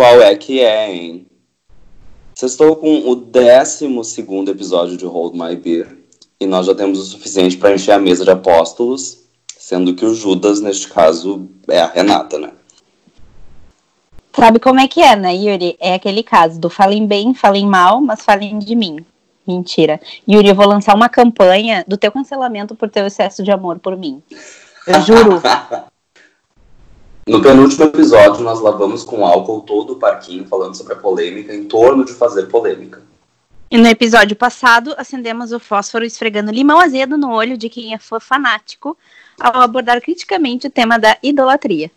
Qual é que é, hein? Vocês estão com o 12 episódio de Hold My Beer e nós já temos o suficiente para encher a mesa de apóstolos, sendo que o Judas, neste caso, é a Renata, né? Sabe como é que é, né, Yuri? É aquele caso do falem bem, falem mal, mas falem de mim. Mentira. Yuri, eu vou lançar uma campanha do teu cancelamento por teu excesso de amor por mim. Eu juro. No penúltimo episódio, nós lavamos com álcool todo o parquinho falando sobre a polêmica em torno de fazer polêmica. E no episódio passado, acendemos o fósforo esfregando limão azedo no olho de quem é fã fanático ao abordar criticamente o tema da idolatria.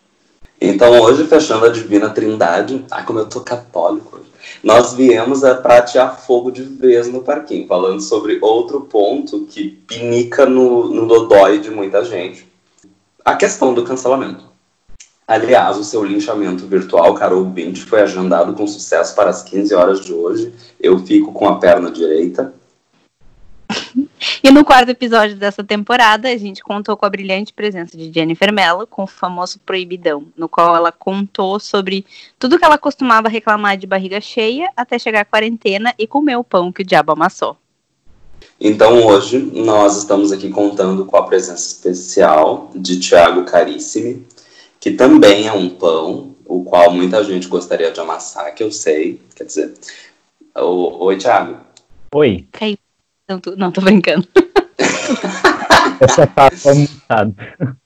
Então, hoje, fechando a Divina Trindade, ai, como eu tô católico hoje, nós viemos a pratear fogo de vez no parquinho, falando sobre outro ponto que pinica no, no dodói de muita gente. A questão do cancelamento. Aliás, o seu linchamento virtual, Carol Bint, foi agendado com sucesso para as 15 horas de hoje. Eu fico com a perna direita. E no quarto episódio dessa temporada, a gente contou com a brilhante presença de Jennifer Mello, com o famoso Proibidão, no qual ela contou sobre tudo que ela costumava reclamar de barriga cheia até chegar à quarentena e comer o pão que o diabo amassou. Então hoje nós estamos aqui contando com a presença especial de Tiago Carissimi, que também é um pão, o qual muita gente gostaria de amassar, que eu sei. Quer dizer, o, oi, Thiago. Oi. Caiu. Não, tô, não, tô brincando. Essa tá mutada.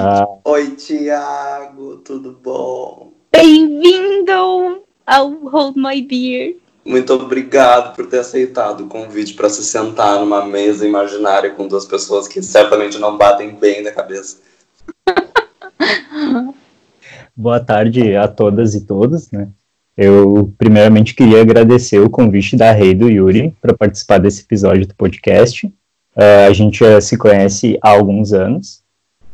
ah. Oi, Thiago, tudo bom? Bem-vindo ao Hold My Beer. Muito obrigado por ter aceitado o convite para se sentar numa mesa imaginária com duas pessoas que certamente não batem bem na cabeça. Boa tarde a todas e todos, né? Eu primeiramente queria agradecer o convite da Rei do Yuri para participar desse episódio do podcast. Uh, a gente já se conhece há alguns anos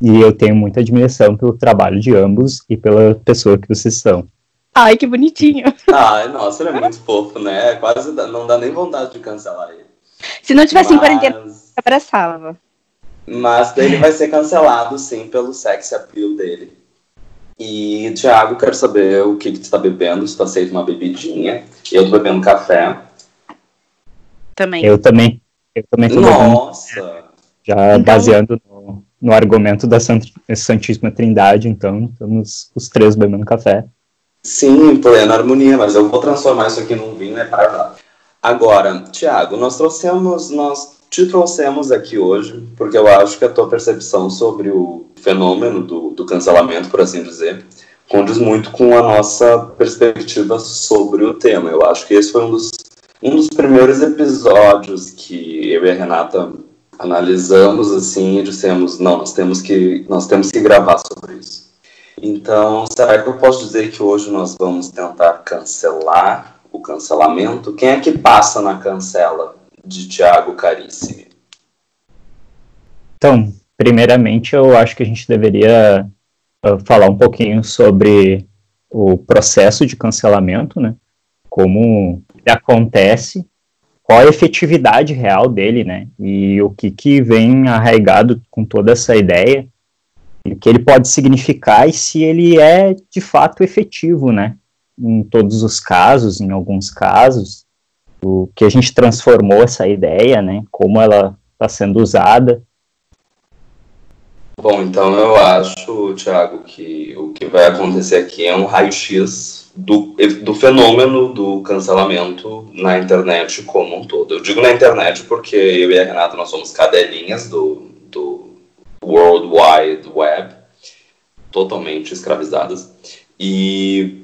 e eu tenho muita admiração pelo trabalho de ambos e pela pessoa que vocês são. Ai, que bonitinho. Ai, nossa, ele é muito fofo, né? Quase não dá nem vontade de cancelar ele. Se não tivesse Mas... em quarentena, eu abraçava. Mas daí ele vai ser cancelado, sim, pelo sex appeal dele. E, Thiago, quero saber o que, que tu tá bebendo, se tu aceita uma bebidinha. Eu tô bebendo café. Também. Eu também. Eu também tô Nossa! Bebendo, já então... baseando no, no, argumento da Santíssima Trindade, então, estamos os três bebendo café. Sim, em plena harmonia, mas eu vou transformar isso aqui num vinho, é para lá. Agora, Tiago, nós trouxemos, nós te trouxemos aqui hoje porque eu acho que a tua percepção sobre o fenômeno do, do cancelamento, por assim dizer, condiz muito com a nossa perspectiva sobre o tema. Eu acho que esse foi um dos, um dos primeiros episódios que eu e a Renata analisamos assim e dissemos não nós temos que nós temos que gravar sobre isso. Então será que eu posso dizer que hoje nós vamos tentar cancelar o cancelamento? Quem é que passa na cancela de Tiago Carissimi? Então, primeiramente, eu acho que a gente deveria uh, falar um pouquinho sobre o processo de cancelamento, né? Como ele acontece, qual a efetividade real dele, né? E o que, que vem arraigado com toda essa ideia, e o que ele pode significar e se ele é de fato efetivo, né? Em todos os casos, em alguns casos, o que a gente transformou essa ideia, né? Como ela está sendo usada. Bom, então eu acho, Thiago, que o que vai acontecer aqui é um raio-x do, do fenômeno do cancelamento na internet como um todo. Eu digo na internet porque eu e a Renata nós somos cadelinhas do, do World Wide Web, totalmente escravizadas. E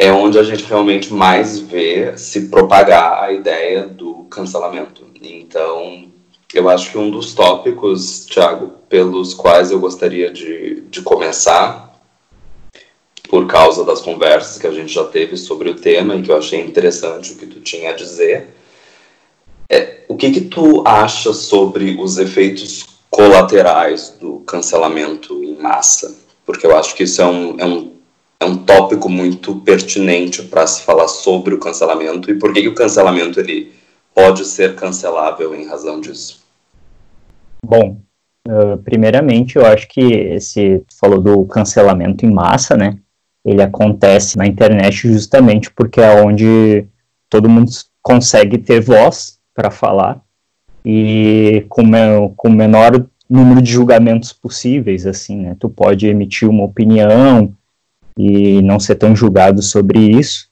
é onde a gente realmente mais vê se propagar a ideia do cancelamento. Então, eu acho que um dos tópicos, Thiago, pelos quais eu gostaria de, de começar, por causa das conversas que a gente já teve sobre o tema e que eu achei interessante o que tu tinha a dizer, é o que que tu acha sobre os efeitos colaterais do cancelamento em massa? Porque eu acho que isso é um, é um é um tópico muito pertinente para se falar sobre o cancelamento e por que, o cancelamento ele pode ser cancelável em razão disso. Bom, uh, primeiramente eu acho que esse falou do cancelamento em massa, né? ele acontece na internet justamente porque é onde todo mundo consegue ter voz para falar e com, com o menor número de julgamentos possíveis, assim, né? Tu pode emitir uma opinião e não ser tão julgado sobre isso.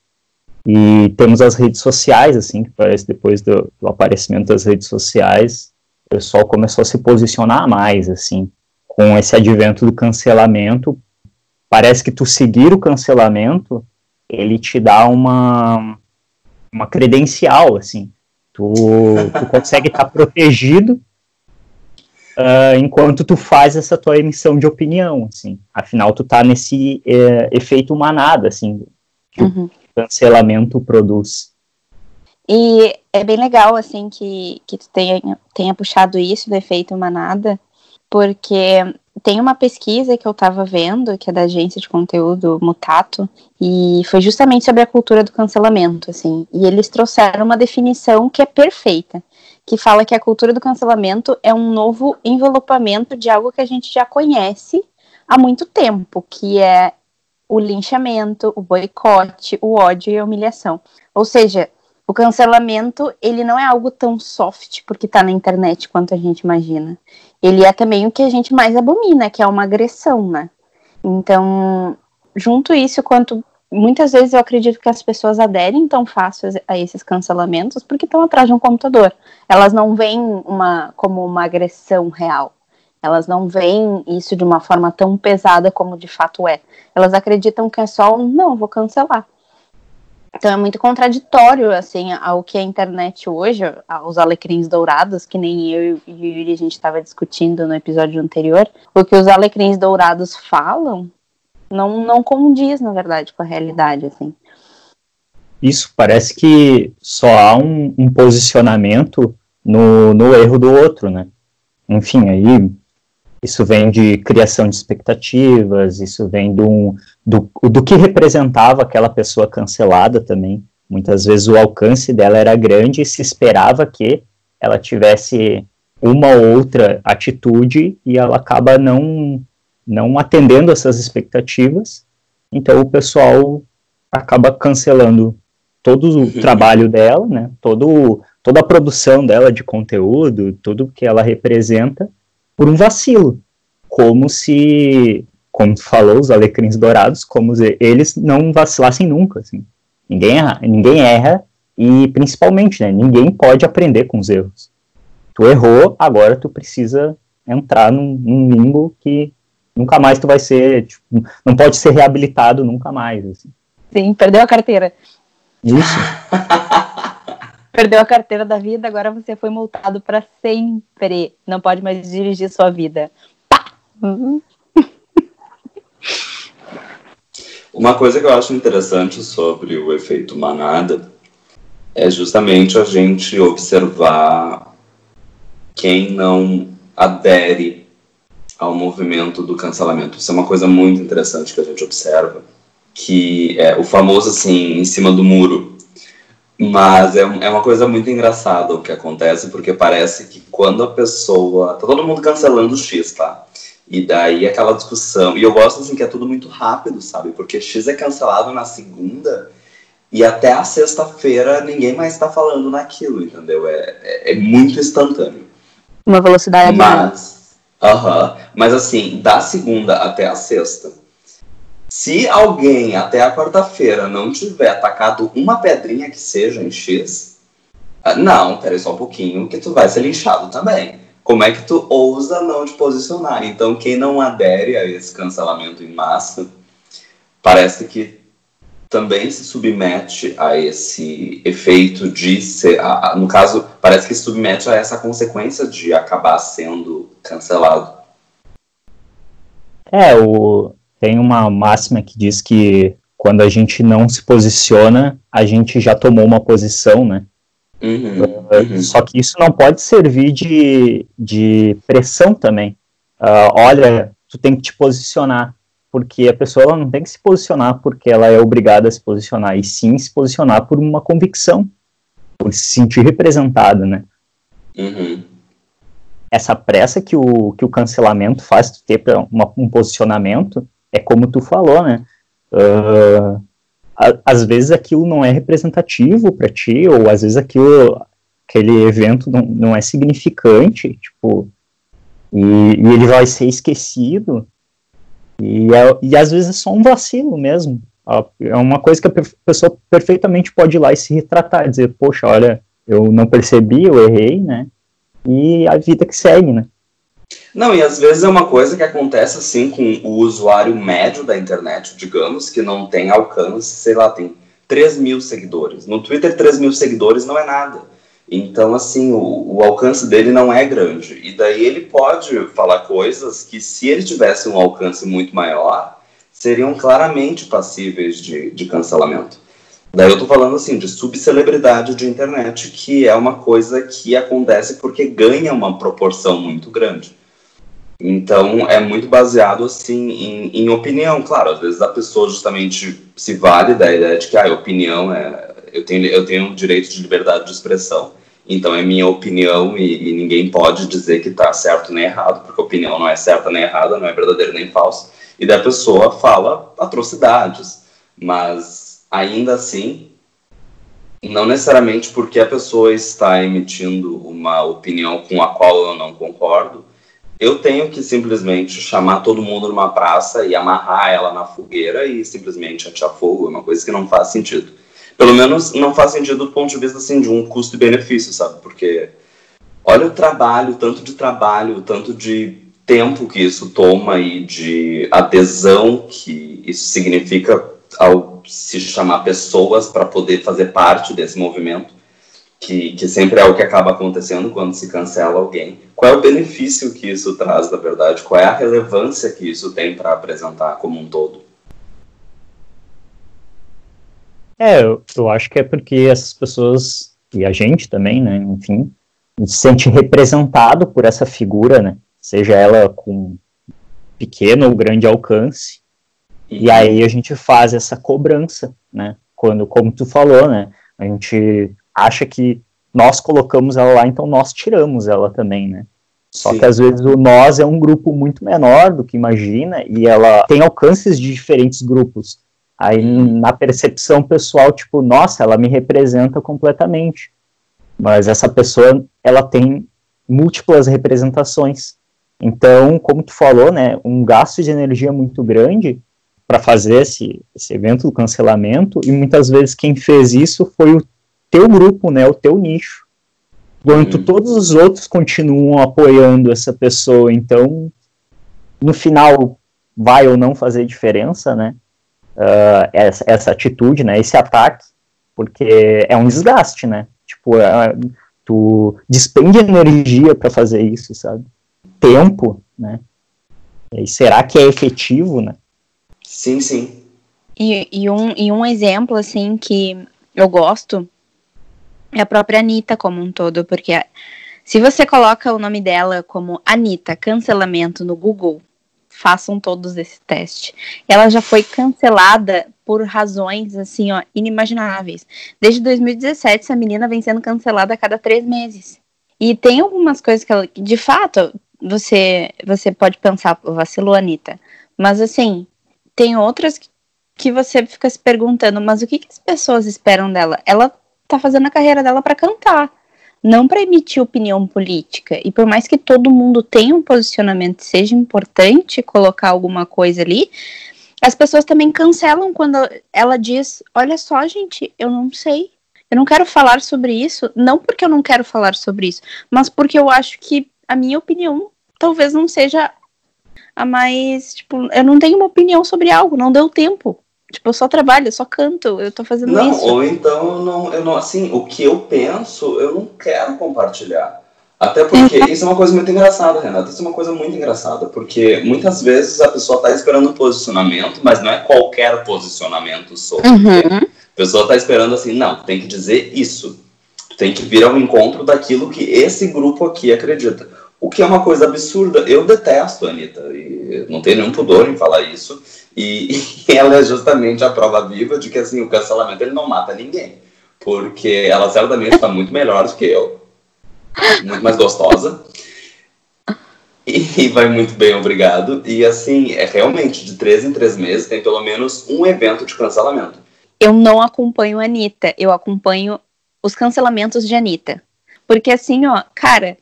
E temos as redes sociais, assim, que parece depois do, do aparecimento das redes sociais, o pessoal começou a se posicionar mais, assim, com esse advento do cancelamento. Parece que tu seguir o cancelamento, ele te dá uma, uma credencial, assim. Tu, tu consegue estar protegido uh, enquanto tu faz essa tua emissão de opinião, assim. Afinal, tu tá nesse uh, efeito manada, assim, que uhum. o cancelamento produz. E é bem legal, assim, que, que tu tenha, tenha puxado isso do efeito manada, porque tem uma pesquisa que eu estava vendo, que é da agência de conteúdo Mutato, e foi justamente sobre a cultura do cancelamento, assim. E eles trouxeram uma definição que é perfeita, que fala que a cultura do cancelamento é um novo envelopamento de algo que a gente já conhece há muito tempo, que é o linchamento, o boicote, o ódio e a humilhação. Ou seja, o cancelamento, ele não é algo tão soft porque está na internet quanto a gente imagina. Ele é também o que a gente mais abomina, que é uma agressão, né? Então, junto isso, quanto muitas vezes eu acredito que as pessoas aderem tão fácil a esses cancelamentos porque estão atrás de um computador. Elas não veem uma como uma agressão real. Elas não veem isso de uma forma tão pesada como de fato é. Elas acreditam que é só um não, vou cancelar. Então é muito contraditório, assim, ao que a internet hoje, aos alecrins dourados, que nem eu e o Yuri a gente estava discutindo no episódio anterior, o que os alecrins dourados falam não, não condiz, na verdade, com a realidade, assim. Isso, parece que só há um, um posicionamento no, no erro do outro, né? Enfim, aí isso vem de criação de expectativas, isso vem do, do, do que representava aquela pessoa cancelada também. Muitas vezes o alcance dela era grande e se esperava que ela tivesse uma ou outra atitude e ela acaba não, não atendendo essas expectativas. Então o pessoal acaba cancelando todo o uhum. trabalho dela, né? Todo, toda a produção dela de conteúdo, tudo que ela representa, por um vacilo, como se, como tu falou, os alecrins dourados, como eles não vacilassem nunca, assim. Ninguém erra, ninguém erra e principalmente, né, ninguém pode aprender com os erros. Tu errou, agora tu precisa entrar num, num limbo que nunca mais tu vai ser, tipo, não pode ser reabilitado nunca mais. Assim. Sim, perdeu a carteira. Isso. perdeu a carteira da vida, agora você foi multado para sempre. Não pode mais dirigir sua vida. Pá! Uhum. Uma coisa que eu acho interessante sobre o efeito manada é justamente a gente observar quem não adere ao movimento do cancelamento. Isso é uma coisa muito interessante que a gente observa, que é o famoso assim, em cima do muro. Mas é, é uma coisa muito engraçada o que acontece, porque parece que quando a pessoa. Tá todo mundo cancelando o X, tá? E daí aquela discussão. E eu gosto assim que é tudo muito rápido, sabe? Porque X é cancelado na segunda e até a sexta-feira ninguém mais está falando naquilo, entendeu? É, é, é, muito instantâneo. Uma velocidade Mas, -huh, mas assim, da segunda até a sexta, se alguém até a quarta-feira não tiver atacado uma pedrinha que seja em X, ah, não, peraí só um pouquinho, que tu vai ser linchado também. Como é que tu ousa não te posicionar? Então, quem não adere a esse cancelamento em massa, parece que também se submete a esse efeito de ser, a, a, no caso, parece que se submete a essa consequência de acabar sendo cancelado. É, o, tem uma máxima que diz que quando a gente não se posiciona, a gente já tomou uma posição, né? Uhum, uhum. Só que isso não pode servir de, de pressão também. Uh, olha, tu tem que te posicionar, porque a pessoa não tem que se posicionar porque ela é obrigada a se posicionar, e sim se posicionar por uma convicção, por se sentir representada, né? Uhum essa pressa que o, que o cancelamento faz tu ter para um posicionamento é como tu falou, né? uh, às vezes aquilo não é representativo para ti, ou às vezes aquilo, aquele evento não, não é significante, tipo, e, e ele vai ser esquecido, e, é, e às vezes é só um vacilo mesmo. É uma coisa que a pessoa perfeitamente pode ir lá e se retratar, dizer, poxa, olha, eu não percebi, eu errei, né? E a vida que segue, né? Não, e às vezes é uma coisa que acontece assim com o usuário médio da internet, digamos, que não tem alcance, sei lá, tem 3 mil seguidores. No Twitter, 3 mil seguidores não é nada. Então, assim, o, o, alcance dele não é grande. E daí ele pode falar coisas que, se ele tivesse um alcance muito maior, seriam claramente passíveis de, de cancelamento. Daí eu tô falando, assim, de subcelebridade de internet, que é uma coisa que acontece porque ganha uma proporção muito grande. Então, é muito baseado, assim, em, em, opinião. Claro, às vezes a pessoa justamente se vale da ideia de que a ah, opinião é... Eu tenho, eu tenho direito de liberdade de expressão, então é minha opinião e, e ninguém pode dizer que está certo nem errado, porque opinião não é certa nem errada, não é verdadeira nem falsa. E da pessoa fala atrocidades, mas ainda assim, não necessariamente porque a pessoa está emitindo uma opinião com a qual eu não concordo, eu tenho que simplesmente chamar todo mundo numa praça e amarrar ela na fogueira e simplesmente atirar fogo, é uma coisa que não faz sentido. Pelo menos não faz sentido do ponto de vista assim, de um custo e benefício, sabe? Porque olha o trabalho, tanto de trabalho, tanto de tempo que isso toma e de adesão que isso significa ao se chamar pessoas para poder fazer parte desse movimento que, que sempre é o que acaba acontecendo quando se cancela alguém. Qual é o benefício que isso traz, na verdade? Qual é a relevância que isso tem para apresentar como um todo? É, eu, eu acho que é porque essas pessoas, e a gente também, né, enfim, se sente representado por essa figura, né, seja ela com pequeno ou grande alcance, e, aí a gente faz essa cobrança, né, quando, como tu falou, né, a gente acha que nós colocamos ela lá, então nós tiramos ela também, né? Só Sim. que às vezes o nós é um grupo muito menor do que imagina e ela tem alcances de diferentes grupos. Aí na percepção pessoal, tipo, nossa, ela me representa completamente. Mas essa pessoa, ela tem múltiplas representações. Então, como tu falou, né, um gasto de energia muito grande para fazer esse, esse evento do cancelamento e muitas vezes quem fez isso foi o teu grupo, né, o teu nicho. Enquanto hum. todos os outros continuam apoiando essa pessoa, então, no final, vai ou não fazer diferença, né? Uh, essa, essa, atitude, né? Esse ataque, porque é um desgaste, né? Tipo, é, tu despende energia para fazer isso, sabe? Tempo, né? E será que é efetivo, né? Sim, sim. E, e, um, e um exemplo, assim, que eu gosto é a própria Anitta como um todo, porque se você coloca o nome dela como Anitta cancelamento no Google, façam todos esse teste. Ela já foi cancelada por razões assim, ó, inimagináveis. Desde 2017, essa menina vem sendo cancelada a cada três meses. E tem algumas coisas que ela, de fato, você você pode pensar, vacilou, Anitta. Mas assim, tem outras que, você fica se perguntando, mas o que, que as pessoas esperam dela? Ela tá fazendo a carreira dela para cantar, não para emitir opinião política. E por mais que todo mundo tenha um posicionamento, seja importante colocar alguma coisa ali, as pessoas também cancelam quando ela diz: Olha só, gente, eu não sei. Eu não quero falar sobre isso, não porque eu não quero falar sobre isso, mas porque eu acho que a minha opinião talvez não seja a mais. Tipo, eu não tenho uma opinião sobre algo, não deu tempo. Tipo, eu só trabalho, eu só canto, eu tô fazendo não, isso. Ou então, eu não, eu não, assim, o que eu penso, eu não quero compartilhar. Até porque isso é uma coisa muito engraçada, Renata. Isso é uma coisa muito engraçada, porque muitas vezes a pessoa está esperando um posicionamento, mas não é qualquer posicionamento sobre. Uhum. A pessoa está esperando assim, não, tem que dizer isso. Tem que vir ao encontro daquilo que esse grupo aqui acredita. O que é uma coisa absurda. Eu detesto a Anitta, e não tenho nenhum pudor em falar isso. E, e, ela é justamente a prova viva de que assim, o cancelamento ele não mata ninguém. Porque ela certamente está muito melhor do que eu. Muito mais gostosa. E vai muito bem, obrigado. E assim, é realmente, de três em três meses tem pelo menos um evento de cancelamento. Eu não acompanho a Anitta, eu acompanho os cancelamentos de Anitta. Porque assim, ó, cara,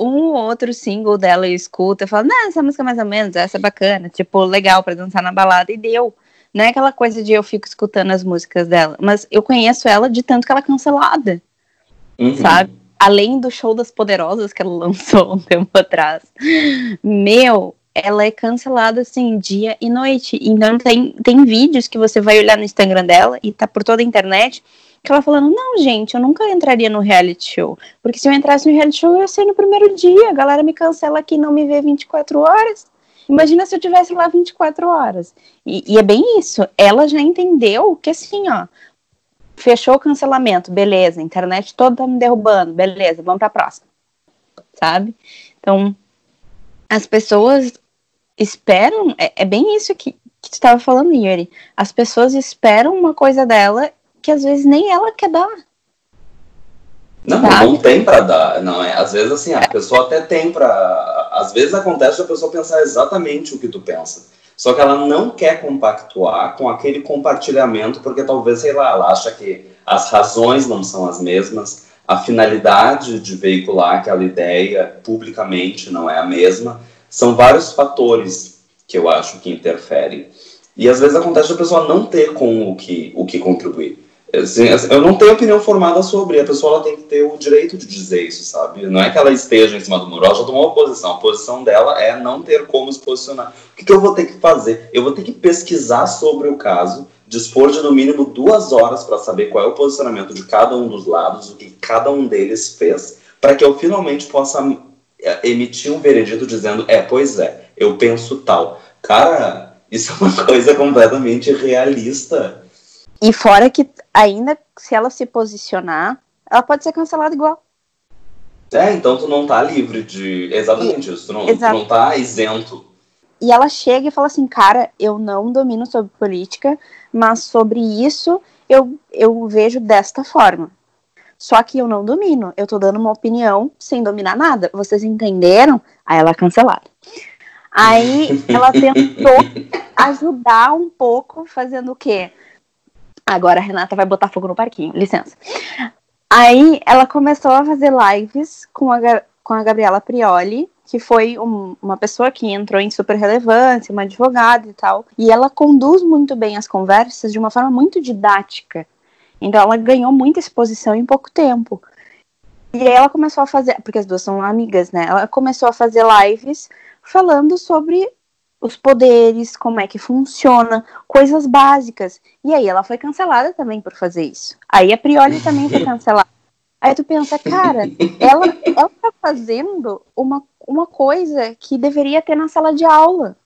um ou outro single dela eu escuto, eu falo, não, essa música é mais ou menos, essa é bacana, tipo, legal para dançar na balada, e deu. Não é aquela coisa de eu fico escutando as músicas dela, mas eu conheço ela de tanto que ela é cancelada, uhum. sabe? além do show das poderosas que ela lançou um tempo atrás, meu, ela é cancelada assim dia e noite. Então tem, tem vídeos que você vai olhar no Instagram dela e tá por toda a internet que ela falando, não, gente, eu nunca entraria no reality show. Porque se eu entrasse no reality show, eu ia ser no primeiro dia. A galera me cancela aqui não me vê 24 horas. Imagina se eu tivesse lá 24 horas. E, e é bem isso. Ela já entendeu que assim, ó, fechou o cancelamento, beleza, internet toda tá me derrubando, beleza, vamos para a próxima. Sabe? Então, as pessoas esperam, é, é bem isso que, que tu estava falando, Yuri. As pessoas esperam uma coisa dela que às vezes nem ela quer dar. Não, sabe? não tem para dar, não é. Às vezes assim, a pessoa até tem para, às vezes acontece a pessoa pensar exatamente o que tu pensa. Só que ela não quer compactuar com aquele compartilhamento, porque talvez, sei lá, ela acha que as razões não são as mesmas, a finalidade de veicular aquela ideia publicamente não é a mesma. São vários fatores que eu acho que interferem. E às vezes acontece a pessoa não ter com o que, o que contribuir. Assim, eu não tenho opinião formada sobre, a pessoa ela tem que ter o direito de dizer isso, sabe? Não é que ela esteja em cima do muro, ela já tomou uma posição. A posição dela é não ter como se posicionar. O que, que eu vou ter que fazer? Eu vou ter que pesquisar sobre o caso, dispor de no mínimo duas horas para saber qual é o posicionamento de cada um dos lados, o que cada um deles fez, para que eu finalmente possa é, emitir um veredito dizendo: é, pois é, eu penso tal. Cara, isso é uma coisa completamente realista e fora que, ainda se ela se posicionar, ela pode ser cancelada igual. É, então tu não tá livre de. Exatamente e, isso, tu não, tu não tá isento. E ela chega e fala assim, cara, eu não domino sobre política, mas sobre isso eu, eu vejo desta forma. Só que eu não domino, eu tô dando uma opinião sem dominar nada. Vocês entenderam? Aí ela é cancelada. Aí ela tentou ajudar um pouco, fazendo o quê? Agora a Renata vai botar fogo no parquinho, licença. Aí ela começou a fazer lives com a, com a Gabriela Prioli, que foi um, uma pessoa que entrou em super relevância, uma advogada e tal. E ela conduz muito bem as conversas de uma forma muito didática. Então ela ganhou muita exposição em pouco tempo. E aí ela começou a fazer, porque as duas são amigas, né? Ela começou a fazer lives falando sobre os poderes, como é que funciona, coisas básicas. E aí ela foi cancelada também por fazer isso. Aí a Prioli também foi cancelada. Aí tu pensa, cara, ela, ela tá fazendo uma, uma coisa que deveria ter na sala de aula,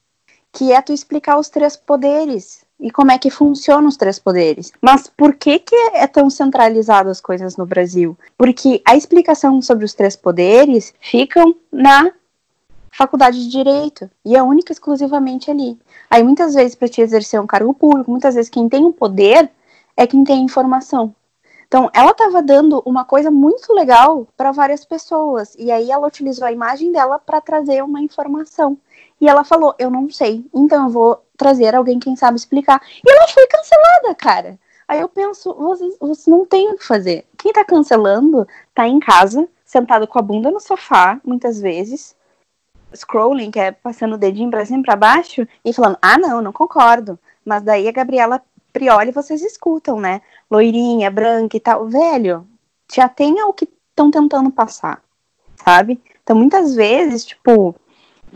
que é tu explicar os três poderes e como é que funcionam os três poderes. Mas por que que é tão centralizado as coisas no Brasil? Porque a explicação sobre os três poderes ficam na faculdade de direito e é única exclusivamente ali. Aí muitas vezes para te exercer um cargo público, muitas vezes quem tem o poder é quem tem informação. Então, ela estava dando uma coisa muito legal para várias pessoas e aí ela utilizou a imagem dela para trazer uma informação. E ela falou: "Eu não sei, então eu vou trazer alguém quem sabe explicar". E ela foi cancelada, cara. Aí eu penso, vocês, vocês não têm o que fazer. Quem tá cancelando tá em casa, sentado com a bunda no sofá, muitas vezes, scrolling, que é passando o dedinho pra cima pra baixo, e falando, ah, não, não concordo. Mas daí a Gabriela Prioli vocês escutam, né? Loirinha, branca e tal. Velho, já tenha o que estão tentando passar, sabe? Então, muitas vezes, tipo,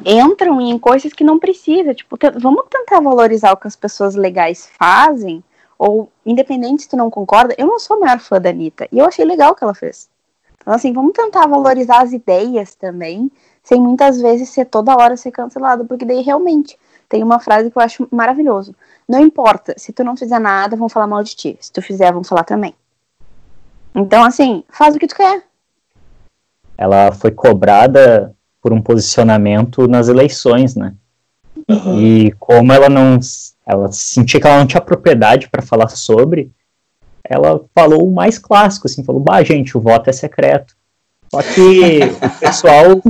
entram em coisas que não precisa. Tipo, vamos tentar valorizar o que as pessoas legais fazem, ou independente se tu não concorda, eu não sou a maior fã da Anitta, e eu achei legal o que ela fez. Então, assim, vamos tentar valorizar as ideias também, sem muitas vezes ser toda hora ser cancelado, porque daí realmente tem uma frase que eu acho maravilhoso. Não importa, se tu não fizer nada, vão falar mal de ti. Se tu fizer, vão falar também. Então, assim, faz o que tu quer. Ela foi cobrada por um posicionamento nas eleições, né? Uhum. E como ela não. Ela sentia que ela não tinha propriedade para falar sobre, ela falou o mais clássico, assim, falou, bah, gente, o voto é secreto. Só que o pessoal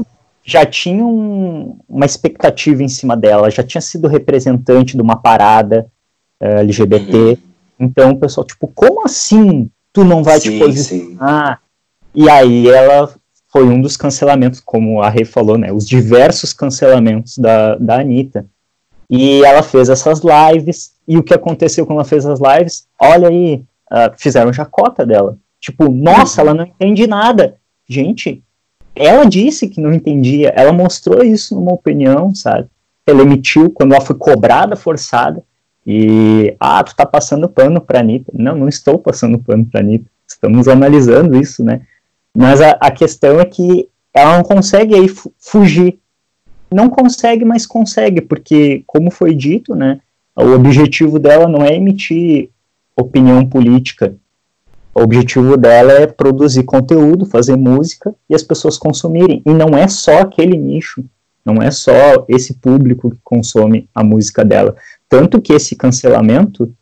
já tinha um, uma expectativa em cima dela, já tinha sido representante de uma parada uh, eh, LGBT. Uhum. Então o pessoal, tipo, como assim tu não vai sim, te posicionar? Sim. E aí ela foi um dos cancelamentos, como a Rei falou, né? Os diversos cancelamentos da, da Anitta. E ela fez essas lives, e o que aconteceu quando ela fez as lives? Olha aí, uh, fizeram jacota dela. Tipo, nossa, uhum. ela não entende nada. Gente, ela disse que não entendia, ela mostrou isso numa opinião, sabe? Ela emitiu quando ela foi cobrada, forçada, e, ah, tu tá passando pano pra Anitta. Não, não estou passando pano pra Anitta, estamos analisando isso, né? Mas a, a questão é que ela não consegue aí fugir. Não consegue, mas consegue, porque, como foi dito, né, o objetivo dela não é emitir opinião política, o objetivo dela é produzir conteúdo, fazer música e as pessoas consumirem. E não é só aquele nicho, não é só esse público que consome a música dela. Tanto que esse cancelamento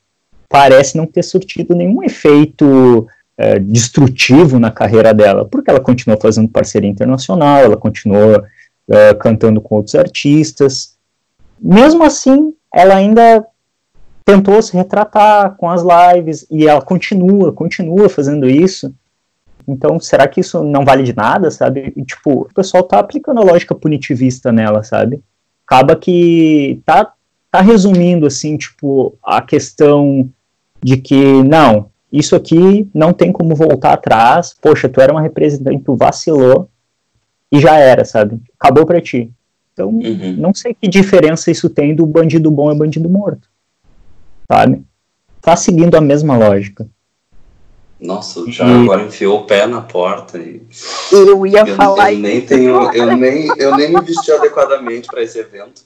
parece não ter surtido nenhum efeito é, destrutivo na carreira dela, porque ela continuou fazendo parceria internacional, ela continuou é, cantando com outros artistas. Mesmo assim, ela ainda tentou se retratar com as lives e ela continua, continua fazendo isso. Então, será que isso não vale de nada, sabe? E, tipo, o pessoal tá aplicando a lógica punitivista nela, sabe? Acaba que tá, tá resumindo, assim, tipo, a questão de que, não, isso aqui não tem como voltar atrás, poxa, tu era uma representante, tu vacilou e já era, sabe? Acabou pra ti. Então, uhum. não sei que diferença isso tem do bandido bom e bandido morto sabe? Tá seguindo a mesma lógica. Nossa, o Thiago e... agora enfiou o pé na porta e. Eu ia eu, falar eu nem tenho, eu nem, eu nem me vesti adequadamente para esse evento.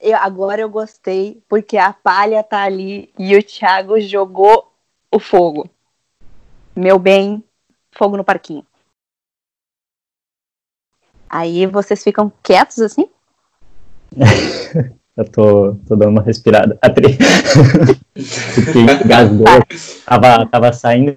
Eu, agora eu gostei, porque a palha tá ali e o Thiago jogou o fogo. Meu bem, fogo no parquinho. Aí vocês ficam quietos assim? Eu tô, tô dando uma respirada. Porque engasgou, tava, tava saindo.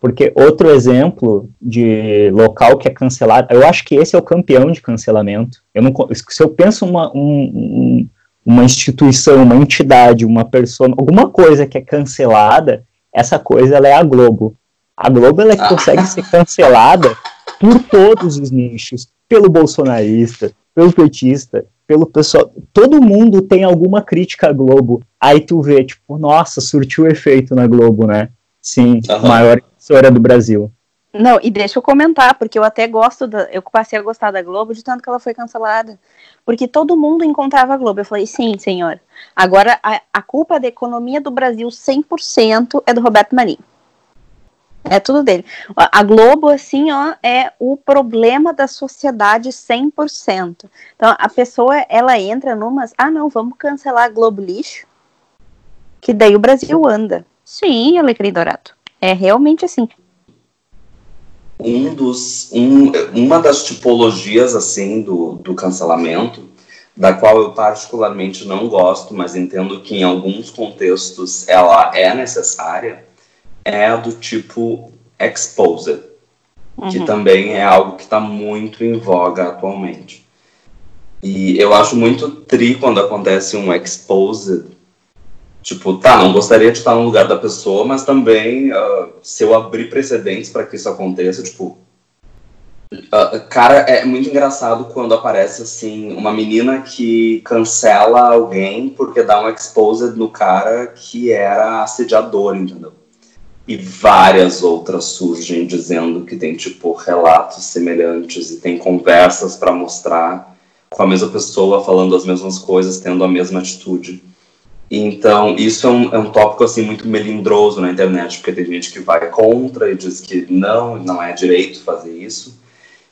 Porque outro exemplo de local que é cancelado, eu acho que esse é o campeão de cancelamento. Eu não, se eu penso uma, um, uma instituição, uma entidade, uma pessoa, alguma coisa que é cancelada, essa coisa ela é a Globo. A Globo ela consegue ser cancelada por todos os nichos, pelo bolsonarista, pelo petista, pelo pessoal. Todo mundo tem alguma crítica à Globo. Aí tu vê, tipo, nossa, surtiu efeito na Globo, né? Sim, uhum. maior emissora do Brasil. Não, e deixa eu comentar, porque eu até gosto da. Eu passei a gostar da Globo de tanto que ela foi cancelada. Porque todo mundo encontrava a Globo. Eu falei, sim, senhor. Agora, a, a culpa da economia do Brasil 100% é do Roberto Marinho. É tudo dele. A Globo, assim, ó, é o problema da sociedade 100%. Então, a pessoa, ela entra numas, ah, não, vamos cancelar a Globo lixo, que daí o Brasil anda. Sim, Alecrim Dourado. É realmente assim. Um dos, um, uma das tipologias, assim, do, do cancelamento, da qual eu particularmente não gosto, mas entendo que em alguns contextos ela é necessária, é a do tipo exposed, uhum. que também é algo que está muito em voga atualmente. E eu acho muito tri quando acontece um exposed. Tipo, tá, não gostaria de estar no lugar da pessoa, mas também, uh, se eu abrir precedentes para que isso aconteça, tipo. Uh, cara, é muito engraçado quando aparece, assim, uma menina que cancela alguém porque dá um exposed no cara que era assediador, entendeu? E várias outras surgem dizendo que tem tipo relatos semelhantes e tem conversas para mostrar com a mesma pessoa falando as mesmas coisas, tendo a mesma atitude. Então, isso é um, é um tópico assim muito melindroso na internet, porque tem gente que vai contra e diz que não, não é direito fazer isso.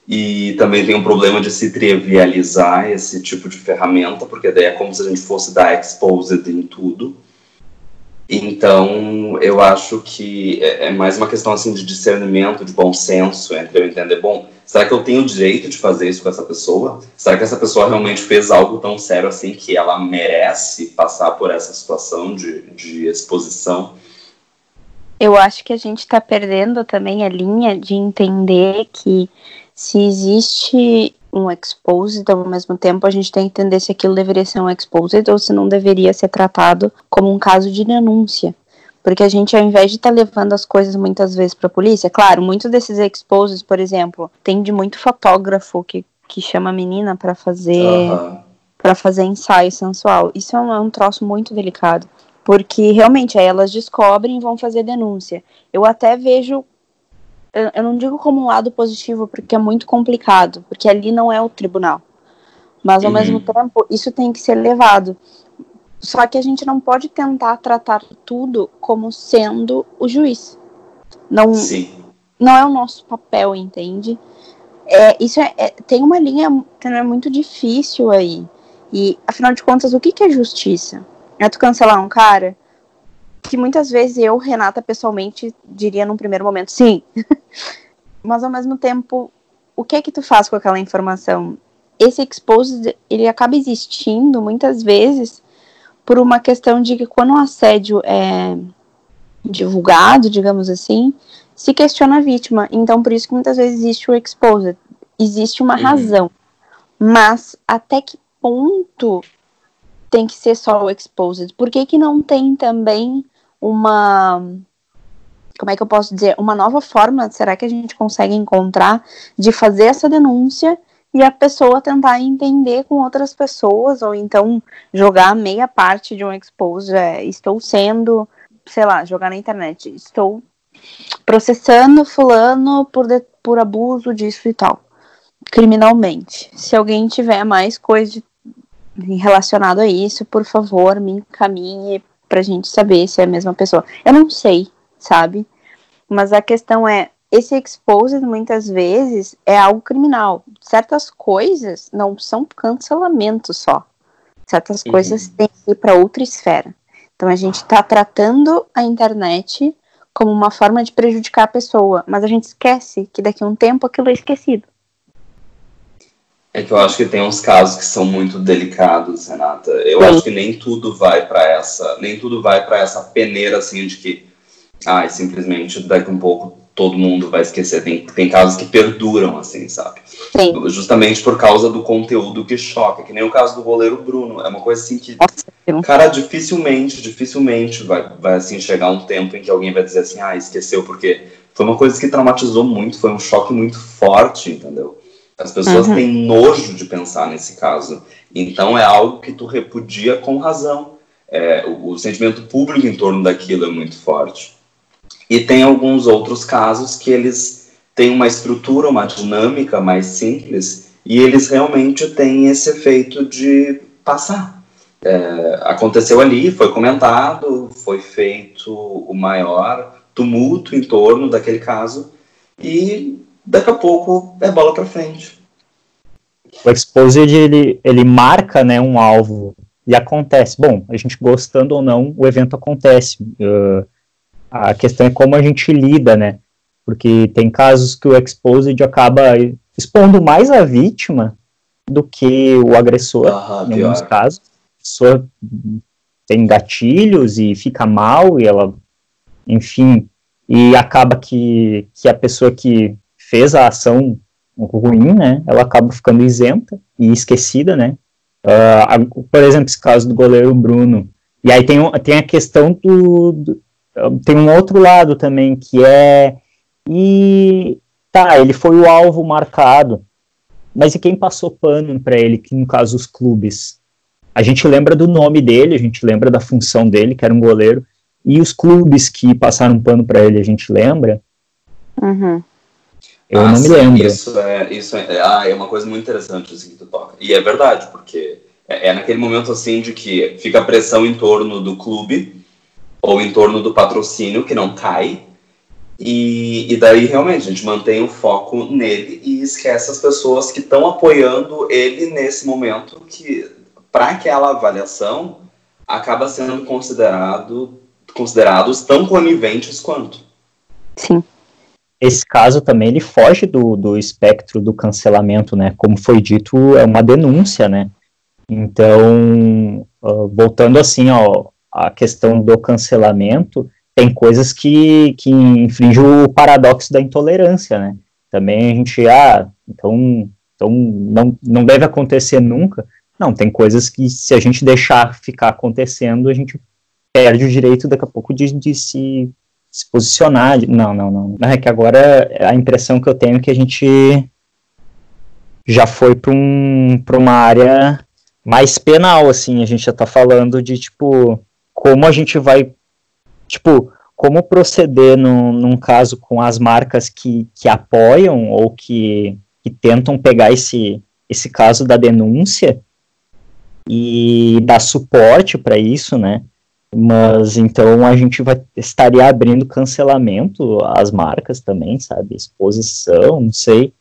E também tem um problema de se trivializar esse tipo de ferramenta, porque daí é como se a gente fosse dar exposed em tudo. Então, eu acho que é, é mais uma questão assim de discernimento, de bom senso, entre eu entender, bom, será que eu tenho o direito de fazer isso com essa pessoa? Será que essa pessoa realmente fez algo tão sério assim que ela merece passar por essa situação de, de exposição? Eu acho que a gente está perdendo também a linha de entender que se existe um exposed, ao mesmo tempo a gente tem que entender se aquilo deveria ser um exposed ou se não deveria ser tratado como um caso de denúncia. Porque a gente, ao invés de estar tá levando as coisas muitas vezes para a polícia, claro, muitos desses exposes, por exemplo, tem de muito fotógrafo que, que chama a menina para fazer uhum. para fazer ensaio sensual. Isso é um, é um troço muito delicado. Porque realmente aí elas descobrem e vão fazer denúncia. Eu até vejo eu, não digo como um lado positivo, porque é muito complicado, porque ali não é o tribunal. Mas ao uhum. mesmo tempo, isso tem que ser levado. Só que a gente não pode tentar tratar tudo como sendo o juiz. Não, Sim. não é o nosso papel, entende? É, isso é, é, tem uma linha é muito difícil aí. E, afinal de contas, o que, que é justiça? É tu cancelar um cara? Que muitas vezes eu, Renata, pessoalmente, diria num primeiro momento, sim. Mas ao mesmo tempo, o que é que tu faz com aquela informação? Esse exposed, ele acaba existindo muitas vezes por uma questão de que quando o assédio é divulgado, digamos assim, se questiona a vítima. Então, por isso que muitas vezes existe o exposed. Existe uma uhum. razão. Mas até que ponto tem que ser só o exposed? Por que, que não tem também uma. Como é que eu posso dizer? Uma nova forma, será que a gente consegue encontrar de fazer essa denúncia e a pessoa tentar entender com outras pessoas, ou então jogar meia parte de um expose, é, estou sendo, sei lá, jogar na internet, estou processando fulano por, de, por abuso disso e tal, criminalmente. Se alguém tiver mais coisa relacionado a isso, por favor, me encaminhe pra gente saber se é a mesma pessoa. Eu não sei, sabe? Mas a questão é, esse exposed muitas vezes é algo criminal. Certas coisas não são cancelamento só. Certas uhum. coisas têm que ir para outra esfera. Então a gente está tratando a internet como uma forma de prejudicar a pessoa, mas a gente esquece que daqui a um tempo aquilo é esquecido. É que eu acho que tem uns casos que são muito delicados, Renata. Eu Sim. acho que nem tudo vai para essa, nem tudo vai para essa peneira assim de que, ai, simplesmente daqui a um pouco todo mundo vai esquecer. Tem, tem casos que perduram, assim, sabe? Sim. Justamente por causa do conteúdo que choca, que nem o caso do goleiro Bruno. É uma coisa assim que, Nossa, cara, dificilmente, dificilmente vai, vai assim, chegar um tempo em que alguém vai dizer assim, ah, esqueceu, porque foi uma coisa que traumatizou muito, foi um choque muito forte, entendeu? As pessoas uhum. têm nojo de pensar nesse caso. Então é algo que tu repudia com razão. É, o, o sentimento público em torno daquilo é muito forte. E tem alguns outros casos que eles têm uma estrutura, uma dinâmica mais simples e eles realmente têm esse efeito de passar. É, aconteceu ali, foi comentado, foi feito o maior tumulto em torno daquele caso e daqui a pouco é bola para frente. O exposed ele, ele marca né, um alvo e acontece. Bom, a gente gostando ou não, o evento acontece. Uh, a questão é como a gente lida, né? Porque tem casos que o exposed acaba expondo mais a vítima do que o agressor, ah, em alguns casos. A pessoa tem gatilhos e fica mal e ela, enfim, e acaba que, que a pessoa que fez a ação ruim, né, ela acaba ficando isenta e esquecida, né. Uh, por exemplo, esse caso do goleiro Bruno. E aí tem, tem a questão do, do tem um outro lado também que é e tá, ele foi o alvo marcado, mas e quem passou pano para ele, que no caso os clubes? A gente lembra do nome dele, a gente lembra da função dele, que era um goleiro, e os clubes que passaram pano para ele, a gente lembra? Uhum. Eu ah, não me lembro. Isso é, isso é, ah, é uma coisa muito interessante assim que tu toca. E é verdade, porque é, é naquele momento assim de que fica a pressão em torno do clube ou em torno do patrocínio que não cai. E, e daí realmente a gente mantém o foco nele e esquece as pessoas que estão apoiando ele nesse momento que para aquela avaliação acaba sendo considerado considerados tão coniventes quanto. Sim. Esse caso também ele foge do, do espectro do cancelamento, né? Como foi dito, é uma denúncia, né? Então, uh, voltando assim ó, a questão do cancelamento, tem coisas que, que infringem o paradoxo da intolerância, né? Também a gente, ah, então, então não, não deve acontecer nunca. Não, tem coisas que se a gente deixar ficar acontecendo, a gente perde o direito daqui a pouco de, de se, se posicionar. Não, não, não. É que agora a impressão que eu tenho é que a gente já foi para um, uma área mais penal, assim, a gente já está falando de, tipo, como a gente vai, tipo, como proceder no, num caso com as marcas que, que apoiam ou que, que tentam pegar esse, esse caso da denúncia e dar suporte para isso, né? Mas então a gente vai estaria abrindo cancelamento às marcas também, sabe? Exposição, não sei.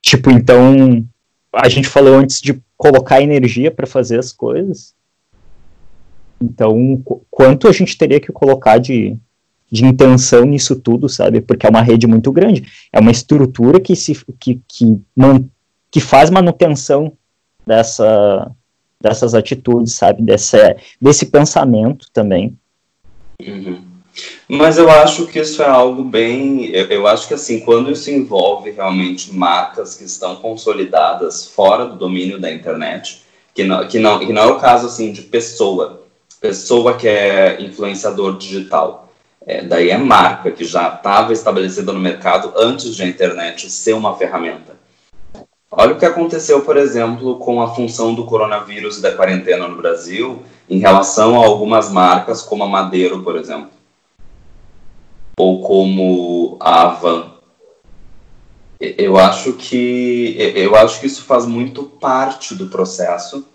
Tipo, então a gente falou antes de colocar energia para fazer as coisas. Então, quanto a gente teria que colocar de, de intenção nisso tudo, sabe? Porque é uma rede muito grande. É uma estrutura que se que, que, man, que faz manutenção dessa dessas atitudes, sabe? Desse, desse pensamento também. Uhum. Mas eu acho que isso é algo bem. Eu, eu, acho que, assim, quando isso envolve realmente marcas que estão consolidadas fora do domínio da internet, que não, que não, que não é o caso, assim, de pessoa, pessoa que é influenciador digital. É, daí é marca que já estava estabelecida no mercado antes de a internet ser uma ferramenta. Olha o que aconteceu, por exemplo, com a função do coronavírus e da quarentena no Brasil em relação a algumas marcas, como a Madeiro, por exemplo, ou como a Avan. Eu acho que eu acho que isso faz muito parte do processo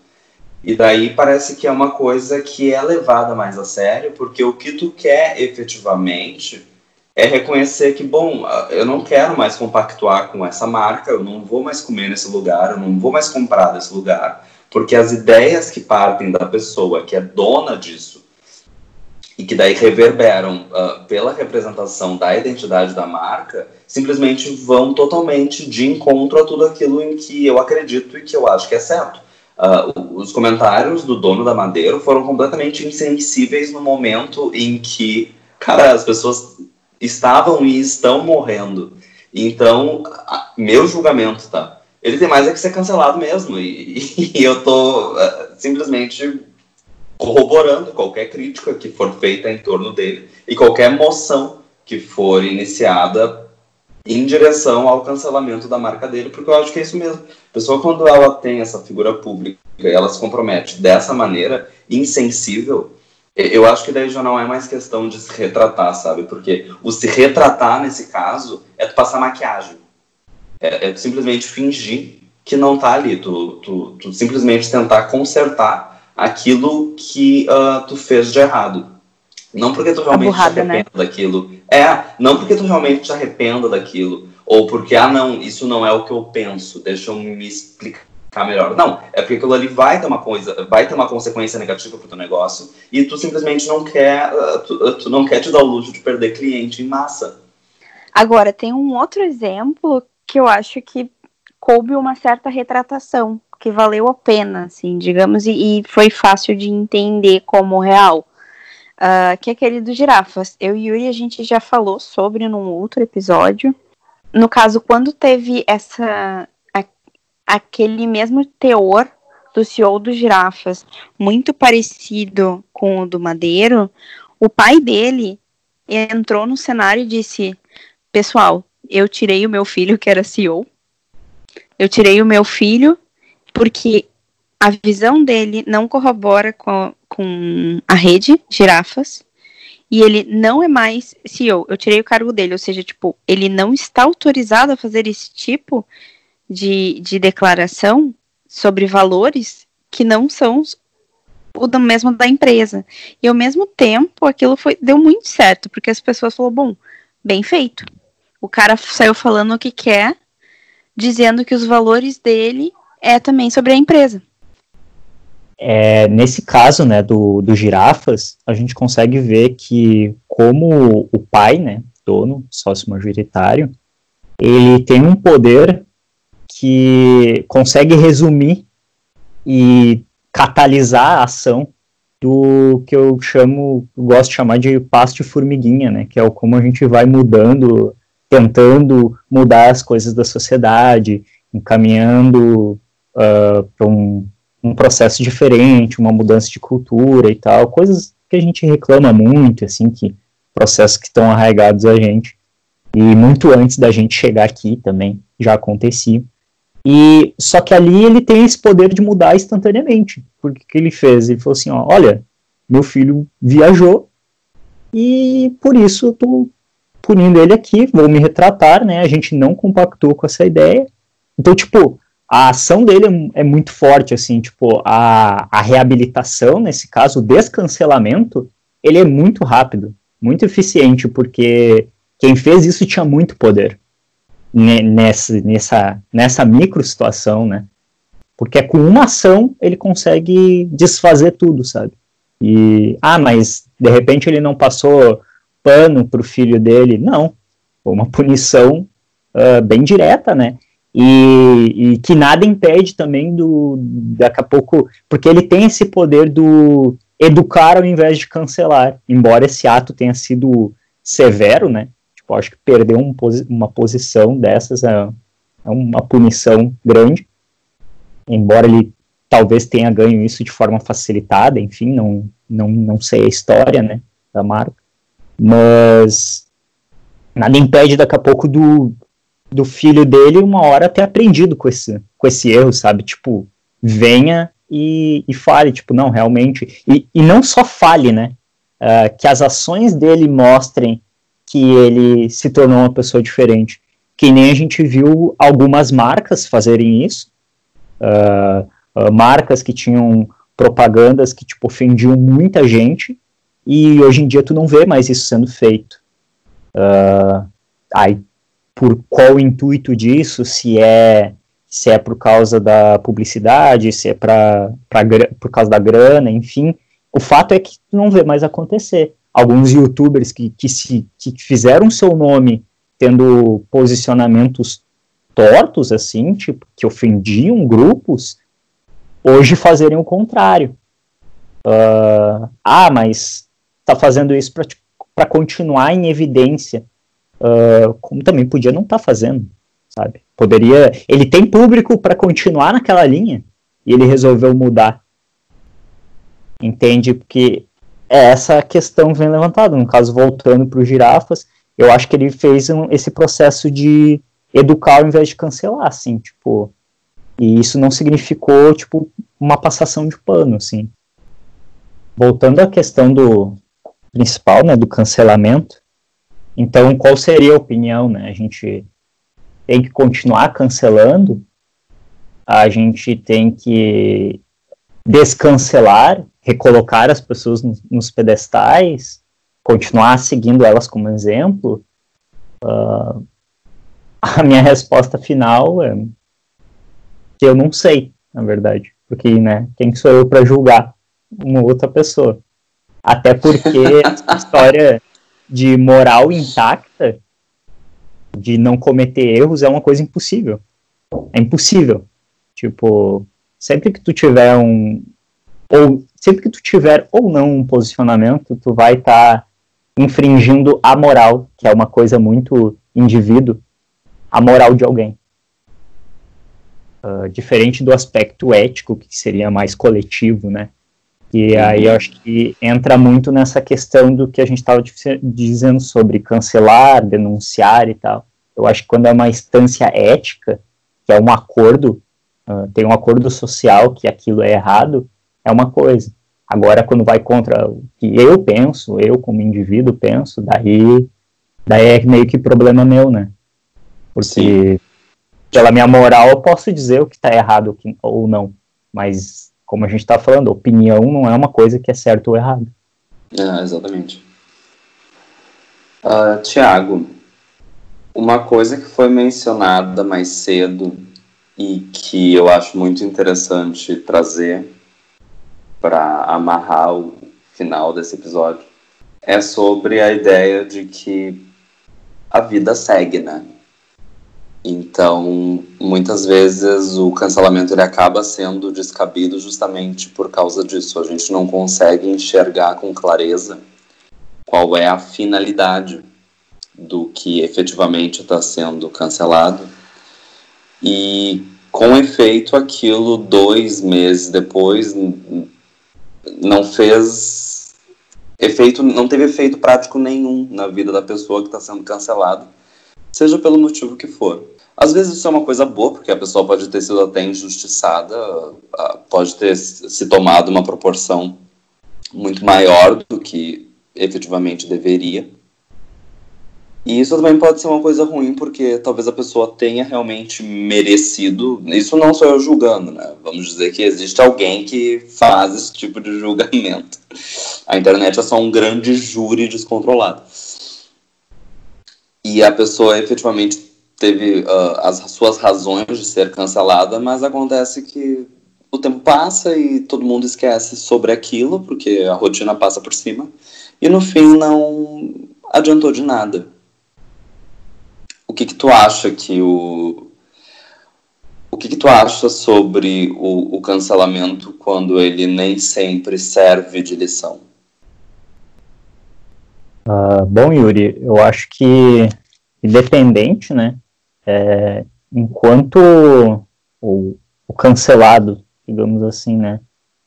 e daí parece que é uma coisa que é levada mais a sério, porque o que tu quer efetivamente é reconhecer que, bom, eu não quero mais compactuar com essa marca, eu não vou mais comer nesse lugar, eu não vou mais comprar desse lugar, porque as ideias que partem da pessoa que é dona disso e que daí reverberam uh, pela representação da identidade da marca, simplesmente vão totalmente de encontro a tudo aquilo em que eu acredito e que eu acho que é certo. Uh, os comentários do dono da Madeira foram completamente insensíveis no momento em que, cara, as pessoas estavam e estão morrendo. Então, meu julgamento, tá? Ele tem mais é que ser cancelado mesmo. E, e eu tô uh, simplesmente corroborando qualquer crítica que for feita em torno dele e qualquer moção que for iniciada em direção ao cancelamento da marca dele, porque eu acho que é isso mesmo. A pessoa, quando ela tem essa figura pública ela se compromete dessa maneira insensível, eu acho que daí já não é mais questão de se retratar, sabe? Porque o se retratar nesse caso é tu passar maquiagem. É, é tu simplesmente fingir que não tá ali. Tu, tu, tu simplesmente tentar consertar aquilo que uh, tu fez de errado. Não porque tu realmente burrada, te né? arrependa né? daquilo. É, não porque tu realmente te arrependa daquilo. Ou porque, ah, não, isso não é o que eu penso. Deixa eu me explicar ficar melhor. Não, é porque aquilo ali vai ter uma coisa, vai ter uma consequência negativa pro teu negócio e tu simplesmente não quer, uh, tu, uh, tu não quer te dar o luxo de perder cliente em massa. Agora, tem um outro exemplo que eu acho que coube uma certa retratação, que valeu a pena, assim, digamos, e, e foi fácil de entender como real. Uh, que é aquele do girafas. Eu e Yuri a gente já falou sobre num outro episódio. No caso, quando teve essa aquele mesmo teor do CEO do Girafas, muito parecido com o do Madeiro, o pai dele entrou no cenário e disse: Pessoal, eu tirei o meu filho, que era CEO, eu tirei o meu filho porque a visão dele não corrobora com, com a rede Girafas e ele não é mais CEO. Eu tirei o cargo dele, ou seja, tipo, ele não está autorizado a fazer esse tipo de, de declaração sobre valores que não são o da mesmo da empresa. E ao mesmo tempo, aquilo foi deu muito certo, porque as pessoas falaram, bom, bem feito. O cara saiu falando o que quer, dizendo que os valores dele é também sobre a empresa. É, nesse caso, né, do, do girafas, a gente consegue ver que como o pai, né, dono, sócio majoritário, ele tem um poder que consegue resumir e catalisar a ação do que eu chamo, gosto de chamar de passo de formiguinha, né? Que é o como a gente vai mudando, tentando mudar as coisas da sociedade encaminhando uh, para um, um processo diferente, uma mudança de cultura e tal, coisas que a gente reclama muito, assim, que processos que estão arraigados a gente, e muito antes da gente chegar aqui também já acontecia. E só que ali ele tem esse poder de mudar instantaneamente. Porque que ele fez? Ele falou assim, ó, olha, meu filho viajou e por isso eu tô punindo ele aqui, vou me retratar, né? A gente não compactou com essa ideia. Então, tipo, a ação dele é, é muito forte, assim, tipo, a, a reabilitação, nesse caso, o descancelamento, ele é muito rápido, muito eficiente, porque quem fez isso tinha muito poder nessa, nessa, nessa micro situação, né? Porque com uma ação ele consegue desfazer tudo, sabe? E, ah, mas de repente ele não passou pano pro filho dele. Não, foi uma punição uh, bem direta, né? E, e, que nada impede também do daqui a pouco, porque ele tem esse poder do educar ao invés de cancelar, embora esse ato tenha sido severo, né? Tipo, acho que perder um, uma posição dessas é, é uma punição grande, embora ele talvez tenha ganho isso de forma facilitada, enfim, não, não, não sei a história, né, da marca, mas nada impede daqui a pouco do, do filho dele uma hora ter aprendido com esse, com esse erro, sabe, tipo, venha e, e fale, tipo, não, realmente, e, e não só fale, né, uh, que as ações dele mostrem que ele se tornou uma pessoa diferente, que nem a gente viu algumas marcas fazerem isso, uh, uh, marcas que tinham propagandas que tipo ofendiam muita gente e hoje em dia tu não vê mais isso sendo feito. Uh, aí, por qual o intuito disso? Se é se é por causa da publicidade, se é pra, pra, por causa da grana, enfim. O fato é que tu não vê mais acontecer. Alguns youtubers que, que, se, que fizeram seu nome tendo posicionamentos tortos, assim, tipo, que ofendiam grupos, hoje fazerem o contrário. Uh, ah, mas está fazendo isso para continuar em evidência, uh, como também podia não estar tá fazendo, sabe? Poderia. Ele tem público para continuar naquela linha e ele resolveu mudar. Entende? Porque é essa questão vem levantada. No caso, voltando para os girafas, eu acho que ele fez um, esse processo de educar ao invés de cancelar, assim, tipo. E isso não significou, tipo, uma passação de pano, assim. Voltando à questão do principal, né, do cancelamento, então qual seria a opinião, né? A gente tem que continuar cancelando, a gente tem que descancelar, recolocar as pessoas nos, nos pedestais, continuar seguindo elas como exemplo. Uh, a minha resposta final é que eu não sei, na verdade. Porque, né, quem sou eu para julgar uma outra pessoa? Até porque a história de moral intacta, de não cometer erros, é uma coisa impossível. É impossível. Tipo, sempre que tu tiver um. Ou sempre que tu tiver ou não um posicionamento, tu vai estar tá infringindo a moral, que é uma coisa muito indivíduo, a moral de alguém. Uh, diferente do aspecto ético, que seria mais coletivo, né? E uhum. aí eu acho que entra muito nessa questão do que a gente estava dizendo sobre cancelar, denunciar e tal. Eu acho que quando é uma instância ética, que é um acordo, uh, tem um acordo social que aquilo é errado, é uma coisa. Agora, quando vai contra o que eu penso, eu como indivíduo penso, daí, daí é meio que problema meu, né? Porque Sim pela minha moral, eu posso dizer o que está errado ou não. Mas, como a gente está falando, opinião não é uma coisa que é certo ou errado. É, exatamente. Uh, Tiago, uma coisa que foi mencionada mais cedo e que eu acho muito interessante trazer para amarrar o final desse episódio é sobre a ideia de que a vida segue, né? Então, muitas vezes o cancelamento ele acaba sendo descabido justamente por causa disso. A gente não consegue enxergar com clareza qual é a finalidade do que efetivamente está sendo cancelado. E com efeito, aquilo dois meses depois não fez efeito, não teve efeito prático nenhum na vida da pessoa que está sendo cancelada, seja pelo motivo que for. Às vezes isso é uma coisa boa, porque a pessoa pode ter sido até injustiçada, pode ter se tomado uma proporção muito maior do que efetivamente deveria. E isso também pode ser uma coisa ruim, porque talvez a pessoa tenha realmente merecido. Isso não sou eu julgando, né? Vamos dizer que existe alguém que faz esse tipo de julgamento. A internet é só um grande júri descontrolado. E a pessoa efetivamente teve uh, as suas razões de ser cancelada, mas acontece que o tempo passa e todo mundo esquece sobre aquilo, porque a rotina passa por cima, e no fim não adiantou de nada. O que, que tu acha que o. O que, que tu acha sobre o, o cancelamento quando ele nem sempre serve de lição? Uh, bom, Yuri, eu acho que independente, né, é, enquanto o, o, cancelado, digamos assim, né,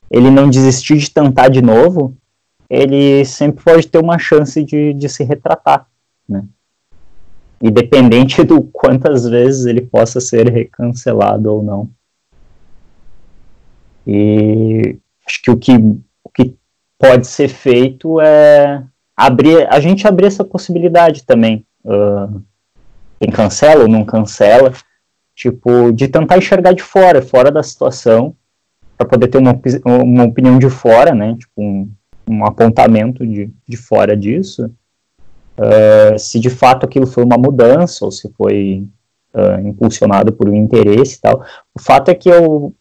ele não desistir de tentar de novo, ele sempre pode ter uma chance de, de se retratar, né? Independente do quantas vezes ele possa ser recancelado ou não. E acho que o que, o que pode ser feito é abrir, a gente abrir essa possibilidade também. Uh, quem cancela ou não cancela, tipo, de tentar enxergar de fora, fora da situação, para poder ter uma, uma opinião de fora, né, tipo, um, um apontamento de, de fora disso, uh, se de fato aquilo foi uma mudança ou se foi uh, impulsionado por um interesse e tal. O fato é que eu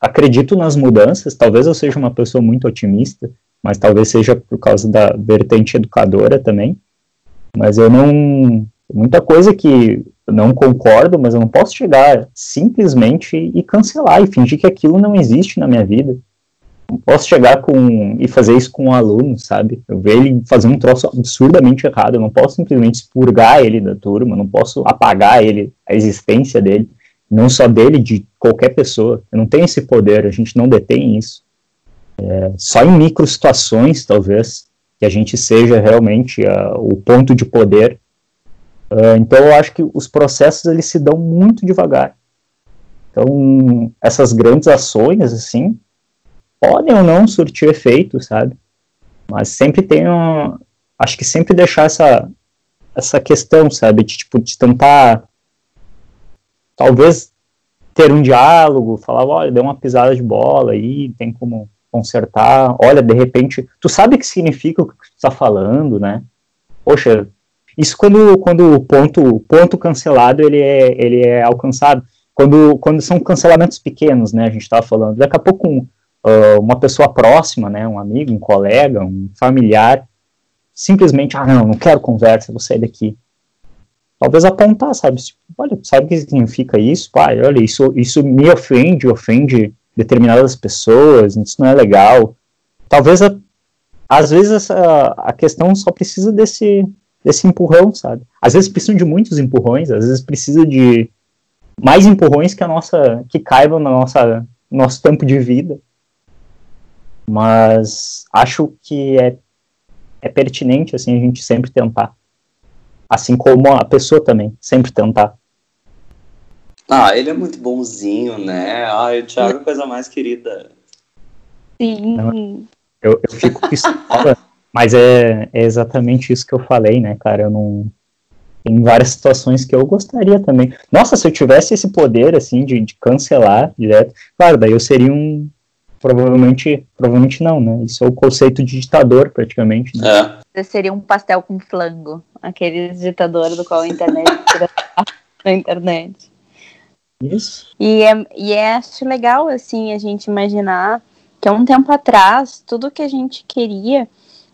acredito nas mudanças, talvez eu seja uma pessoa muito otimista, mas talvez seja por causa da vertente educadora também, mas eu não muita coisa que não concordo, mas eu não posso chegar simplesmente e cancelar e fingir que aquilo não existe na minha vida. Não posso chegar com e fazer isso com um aluno, sabe? Eu ver ele fazer um troço absurdamente errado, eu não posso simplesmente expurgar ele da turma, eu não posso apagar ele, a existência dele, não só dele, de qualquer pessoa. Eu não tenho esse poder, a gente não detém isso. É, só em micro situações, talvez, que a gente seja realmente uh, o ponto de poder Uh, então eu acho que os processos eles se dão muito devagar. Então essas grandes ações assim podem ou não surtir efeito, sabe? Mas sempre tem um, acho que sempre deixar essa essa questão, sabe, de tipo de tentar talvez ter um diálogo, falar, olha, deu uma pisada de bola aí, tem como consertar, olha, de repente, tu sabe o que significa o que tu está falando, né? Poxa, isso quando, quando o ponto, ponto cancelado ele é, ele é alcançado, quando, quando são cancelamentos pequenos, né, a gente estava falando, daqui a pouco um, uh, uma pessoa próxima, né, um amigo, um colega, um familiar, simplesmente, ah, não, não quero conversa, vou sair daqui. Talvez apontar, sabe, tipo, olha, sabe o que significa isso? Pai, olha, isso, isso me ofende, ofende determinadas pessoas, isso não é legal. Talvez, a, às vezes, a questão só precisa desse, desse empurrão, sabe? Às vezes precisam de muitos empurrões, às vezes precisa de mais empurrões que a nossa que caibam nossa nosso tempo de vida. Mas acho que é é pertinente assim a gente sempre tentar. Assim como a pessoa também, sempre tentar. Ah, ele é muito bonzinho, né? Ai, o Thiago é a coisa mais querida. Sim. Eu, eu fico pistola mas é, é, exatamente isso que eu falei, né, cara? Eu não. Tem várias situações que eu gostaria também. Nossa, se eu tivesse esse poder, assim, de, de cancelar direto, claro, daí eu seria um. Provavelmente, provavelmente não, né? Isso é o conceito de ditador, praticamente. Né? É. Você seria um pastel com flango, aquele ditador do qual a internet na internet. Isso. E é, e é acho legal, assim, a gente imaginar que há um tempo atrás, tudo que a gente queria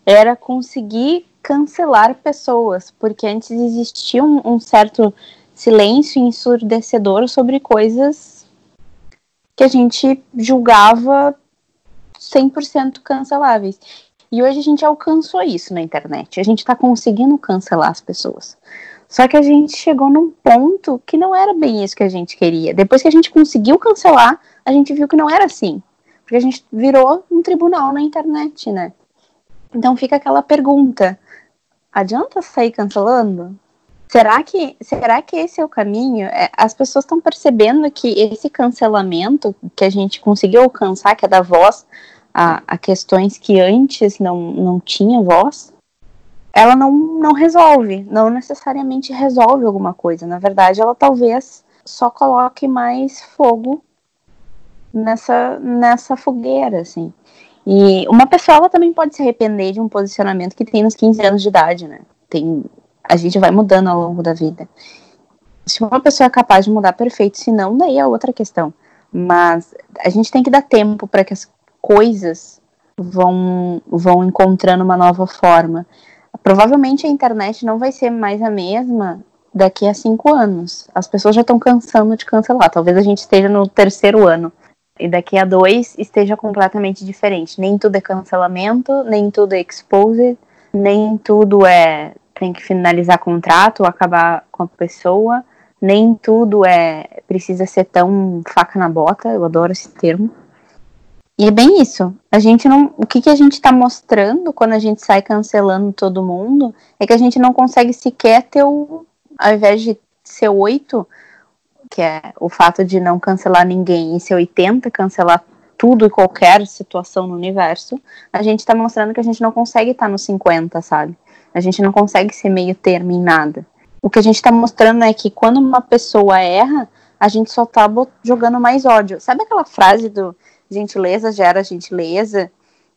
era conseguir cancelar pessoas, porque antes existia um, um certo silêncio ensurdecedor sobre coisas que a gente julgava 100% canceláveis. E hoje a gente alcançou isso na internet. A gente está conseguindo cancelar as pessoas. Só que a gente chegou num ponto que não era bem isso que a gente queria. Depois que a gente conseguiu cancelar, a gente viu que não era assim. Porque a gente virou um tribunal na internet, né? Então fica aquela pergunta: adianta sair cancelando? Será que, será que esse é o caminho? É, as pessoas estão percebendo que esse cancelamento que a gente conseguiu alcançar, que é dar voz a, a questões que antes não, não tinha voz, ela não, não resolve, não necessariamente resolve alguma coisa. Na verdade, ela talvez só coloque mais fogo nessa, nessa fogueira, assim. E uma pessoa também pode se arrepender de um posicionamento que tem nos 15 anos de idade, né? Tem, a gente vai mudando ao longo da vida. Se uma pessoa é capaz de mudar, perfeito. Se não, daí é outra questão. Mas a gente tem que dar tempo para que as coisas vão, vão encontrando uma nova forma. Provavelmente a internet não vai ser mais a mesma daqui a cinco anos. As pessoas já estão cansando de cancelar. Talvez a gente esteja no terceiro ano e daqui a dois esteja completamente diferente. Nem tudo é cancelamento, nem tudo é exposed, nem tudo é tem que finalizar contrato, acabar com a pessoa, nem tudo é precisa ser tão faca na bota. Eu adoro esse termo. E é bem isso. A gente não, o que, que a gente está mostrando quando a gente sai cancelando todo mundo é que a gente não consegue sequer ter o, ao invés de ser oito, que é o fato de não cancelar ninguém, e ser 80, cancelar tudo e qualquer situação no universo, a gente está mostrando que a gente não consegue estar tá no 50, sabe? A gente não consegue ser meio termo em nada. O que a gente está mostrando é que quando uma pessoa erra, a gente só tá jogando mais ódio. Sabe aquela frase do gentileza gera gentileza?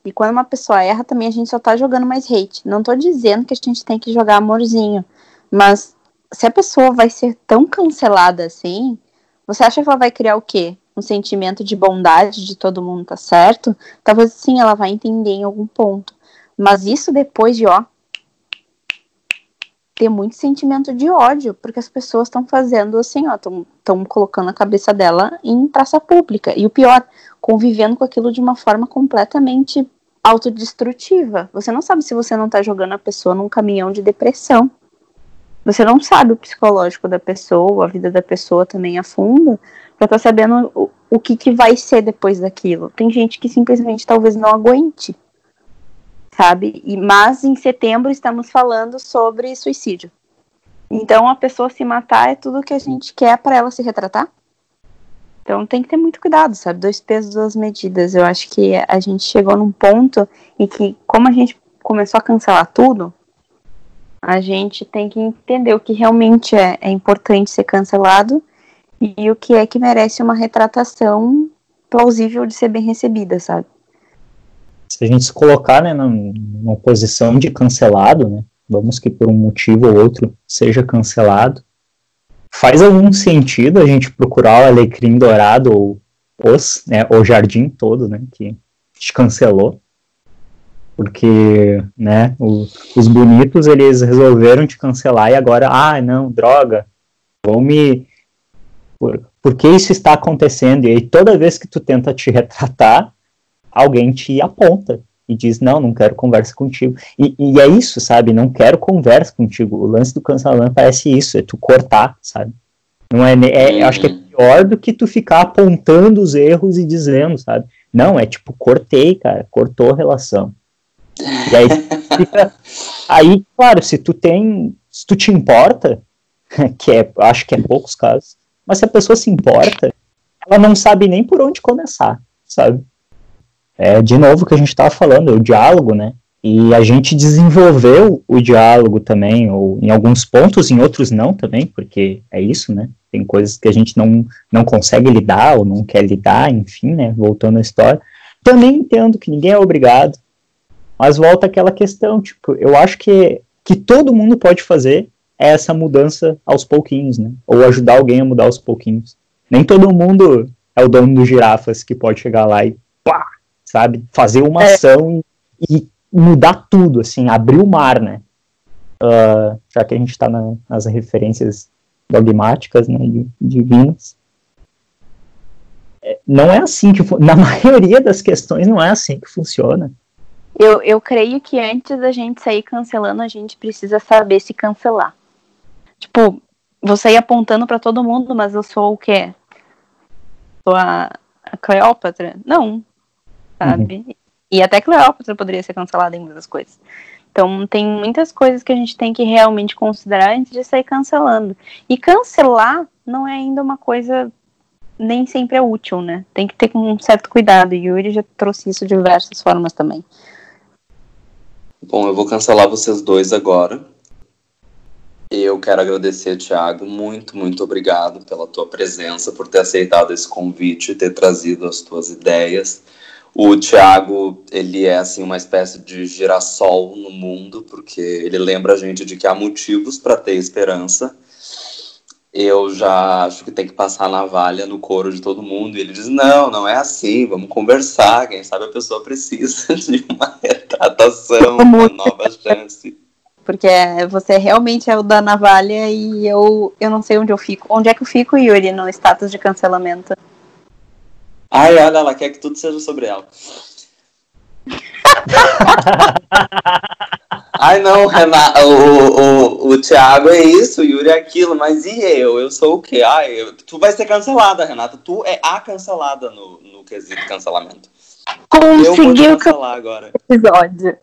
E quando uma pessoa erra, também a gente só tá jogando mais hate. Não tô dizendo que a gente tem que jogar amorzinho, mas se a pessoa vai ser tão cancelada assim, você acha que ela vai criar o quê? Um sentimento de bondade de todo mundo tá certo? Talvez sim, ela vai entender em algum ponto. Mas isso depois de, ó, ter muito sentimento de ódio, porque as pessoas estão fazendo assim, ó, estão colocando a cabeça dela em praça pública. E o pior, convivendo com aquilo de uma forma completamente autodestrutiva. Você não sabe se você não tá jogando a pessoa num caminhão de depressão. Você não sabe o psicológico da pessoa, a vida da pessoa também a fundo, pra estar tá sabendo o, o que, que vai ser depois daquilo. Tem gente que simplesmente talvez não aguente, sabe? E, mas em setembro estamos falando sobre suicídio. Então a pessoa se matar é tudo que a gente quer para ela se retratar. Então tem que ter muito cuidado, sabe? Dois pesos, duas medidas. Eu acho que a gente chegou num ponto em que, como a gente começou a cancelar tudo, a gente tem que entender o que realmente é, é importante ser cancelado e o que é que merece uma retratação plausível de ser bem recebida, sabe? Se a gente se colocar né, numa posição de cancelado, né, vamos que por um motivo ou outro seja cancelado, faz algum sentido a gente procurar o alecrim dourado ou os, né, o jardim todo, né, que te cancelou, porque, né, o, os bonitos, eles resolveram te cancelar e agora, ah, não, droga, vão me... Por, por que isso está acontecendo? E aí, toda vez que tu tenta te retratar, alguém te aponta e diz, não, não quero conversa contigo. E, e é isso, sabe, não quero conversa contigo. O lance do cancelamento parece isso, é tu cortar, sabe? Não é, é, acho que é pior do que tu ficar apontando os erros e dizendo, sabe? Não, é tipo, cortei, cara, cortou a relação. E aí fica. Aí, claro, se tu tem. Se tu te importa, que é, acho que é poucos casos, mas se a pessoa se importa, ela não sabe nem por onde começar, sabe? É, de novo, o que a gente estava falando, o diálogo, né? E a gente desenvolveu o diálogo também, ou em alguns pontos, em outros não também, porque é isso, né? Tem coisas que a gente não, não consegue lidar ou não quer lidar, enfim, né? Voltando à história. Também entendo que ninguém é obrigado mas volta aquela questão, tipo, eu acho que que todo mundo pode fazer essa mudança aos pouquinhos, né? Ou ajudar alguém a mudar aos pouquinhos. Nem todo mundo é o dono dos girafas que pode chegar lá e pá, sabe, fazer uma é. ação e, e, mudar tudo, assim, abrir o mar, né? Uh, já que a gente está na, nas referências dogmáticas, né, divinas. É, não é assim que na maioria das questões não é assim que funciona. Eu, eu creio que antes da gente sair cancelando, a gente precisa saber se cancelar. Tipo, você ir apontando para todo mundo, mas eu sou o quê? Sou a, a Cleópatra? Não, sabe? Uhum. E até Cleópatra poderia ser cancelada em muitas coisas. Então, tem muitas coisas que a gente tem que realmente considerar antes de sair cancelando. E cancelar não é ainda uma coisa nem sempre é útil, né? Tem que ter um certo cuidado. E Yuri já trouxe isso de diversas formas também. Bom, eu vou cancelar vocês dois agora. Eu quero agradecer, Thiago, muito, muito obrigado pela tua presença, por ter aceitado esse convite, ter trazido as tuas ideias. O Thiago, ele é assim uma espécie de girassol no mundo, porque ele lembra a gente de que há motivos para ter esperança. Eu já acho que tem que passar a navalha no couro de todo mundo. E ele diz: não, não é assim, vamos conversar. Quem sabe a pessoa precisa de uma retratação, uma nova chance. Porque você realmente é o da navalha e eu, eu não sei onde eu fico. Onde é que eu fico, Yuri, no status de cancelamento? Ai, olha, ela quer que tudo seja sobre ela. Ai, não, Renato, o, o, o Thiago é isso, o Yuri é aquilo, mas e eu? Eu sou o quê? Ai, eu, tu vai ser cancelada, Renata. Tu é a cancelada no, no quesito cancelamento. Conseguiu cancelar agora. Episódio.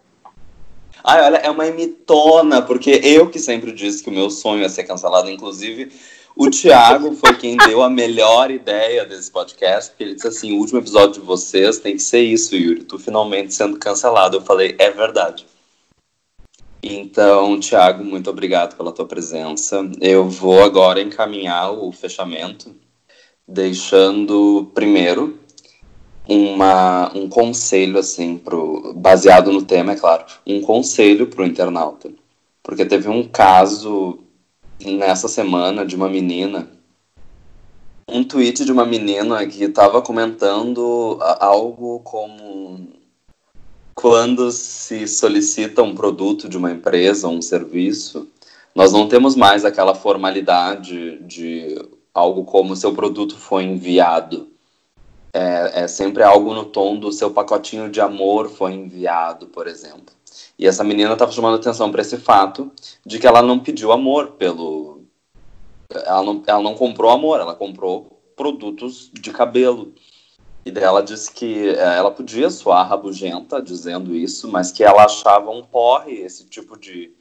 Ai, olha, é uma imitona, porque eu que sempre disse que o meu sonho é ser cancelado, inclusive o Thiago foi quem deu a melhor ideia desse podcast, porque ele disse assim: o último episódio de vocês tem que ser isso, Yuri, tu finalmente sendo cancelado. Eu falei: é verdade. Então, Thiago, muito obrigado pela tua presença. Eu vou agora encaminhar o fechamento, deixando primeiro uma, um conselho, assim, pro, baseado no tema, é claro, um conselho para o internauta. Porque teve um caso nessa semana de uma menina, um tweet de uma menina que estava comentando algo como quando se solicita um produto de uma empresa um serviço, nós não temos mais aquela formalidade de algo como seu produto foi enviado. É, é sempre algo no tom do seu pacotinho de amor foi enviado, por exemplo. E essa menina estava chamando atenção para esse fato de que ela não pediu amor pelo. Ela não, ela não comprou amor, ela comprou produtos de cabelo. E daí ela disse que é, ela podia soar rabugenta dizendo isso, mas que ela achava um porre esse tipo de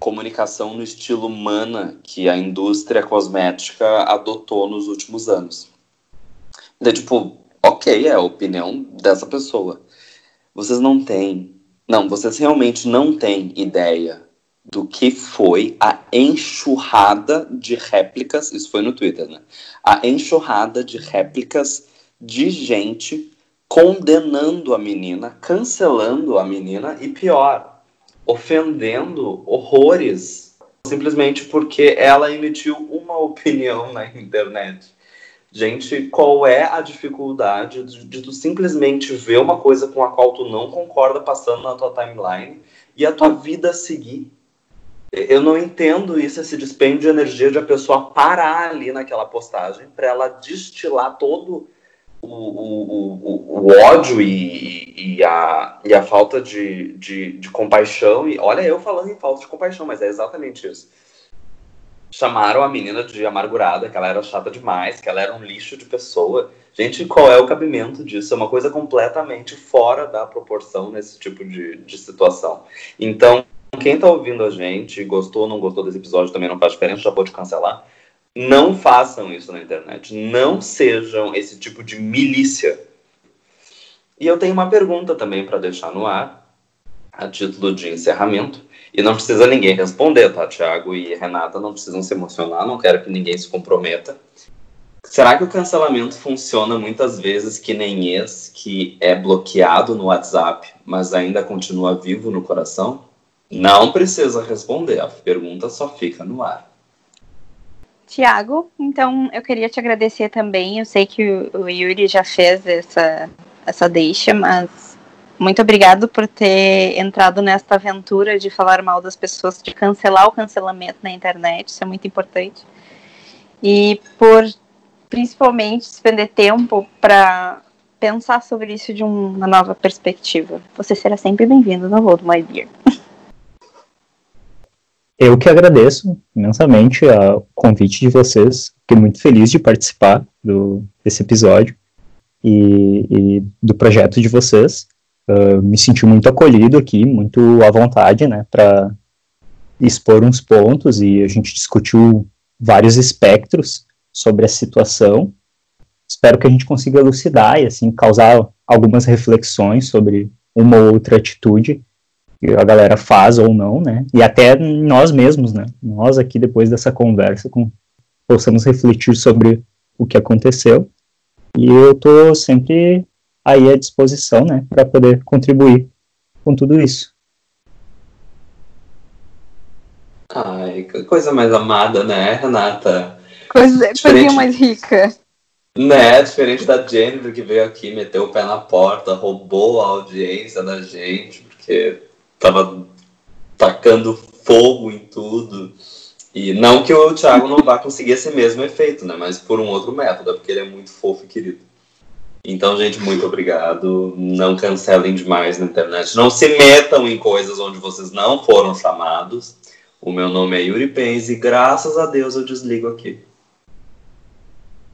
comunicação no estilo humana que a indústria cosmética adotou nos últimos anos. E daí, tipo, ok, é a opinião dessa pessoa. Vocês não têm não, vocês realmente não têm ideia do que foi a enxurrada de réplicas, isso foi no Twitter, né? A enxurrada de réplicas de gente condenando a menina, cancelando a menina e pior, ofendendo horrores, simplesmente porque ela emitiu uma opinião na internet. Gente, qual é a dificuldade de, de, tu simplesmente ver uma coisa com a qual tu não concorda passando na tua timeline e a tua vida seguir? Eu não entendo isso, esse dispêndio de energia de a pessoa parar ali naquela postagem para ela destilar todo o, o, o, o ódio e, e, a, e a falta de, de, de compaixão. E olha, eu falando em falta de compaixão, mas é exatamente isso chamaram a menina de amargurada, que ela era chata demais, que ela era um lixo de pessoa. Gente, qual é o cabimento disso? É uma coisa completamente fora da proporção nesse tipo de, de situação. Então, quem tá ouvindo a gente, gostou ou não gostou desse episódio, também não faz diferença, já pode cancelar. Não façam isso na internet. Não sejam esse tipo de milícia. E eu tenho uma pergunta também para deixar no ar, a título de encerramento e não precisa ninguém responder, tá? Tiago e Renata não precisam se emocionar, não quero que ninguém se comprometa. Será que o cancelamento funciona muitas vezes que nem ex, que é bloqueado no WhatsApp, mas ainda continua vivo no coração? Não precisa responder, a pergunta só fica no ar. Tiago, então eu queria te agradecer também. Eu sei que o Yuri já fez essa, essa deixa, mas muito obrigado por ter entrado nesta aventura de falar mal das pessoas, de cancelar o cancelamento na internet, isso é muito importante. E por principalmente despender tempo para pensar sobre isso de uma nova perspectiva. Você será sempre bem-vindo no Road My Beer. eu que agradeço imensamente o convite de vocês. Fiquei muito feliz de participar do, desse episódio e, e do projeto de vocês. Uh, me senti muito acolhido aqui, muito à vontade, né, para expor uns pontos e a gente discutiu vários espectros sobre a situação. Espero que a gente consiga elucidar e assim causar algumas reflexões sobre uma ou outra atitude que a galera faz ou não, né? E até nós mesmos, né? Nós aqui depois dessa conversa com, possamos refletir sobre o que aconteceu. E eu tô sempre aí à disposição, né, para poder contribuir com tudo isso. Ai, que coisa mais amada, né, Renata? Coisa, coisinha mais rica. Né, diferente da Jennifer que veio aqui, meteu o pé na porta, roubou a audiência da gente, porque tava tacando fogo em tudo. E não que o Thiago não vá conseguir esse mesmo efeito, né? Mas por um outro método, porque ele é muito fofo e querido. Então, gente, muito obrigado. Não cancelem demais na internet. Não se metam em coisas onde vocês não foram chamados. O meu nome é Yuri Pens e graças a Deus eu desligo aqui.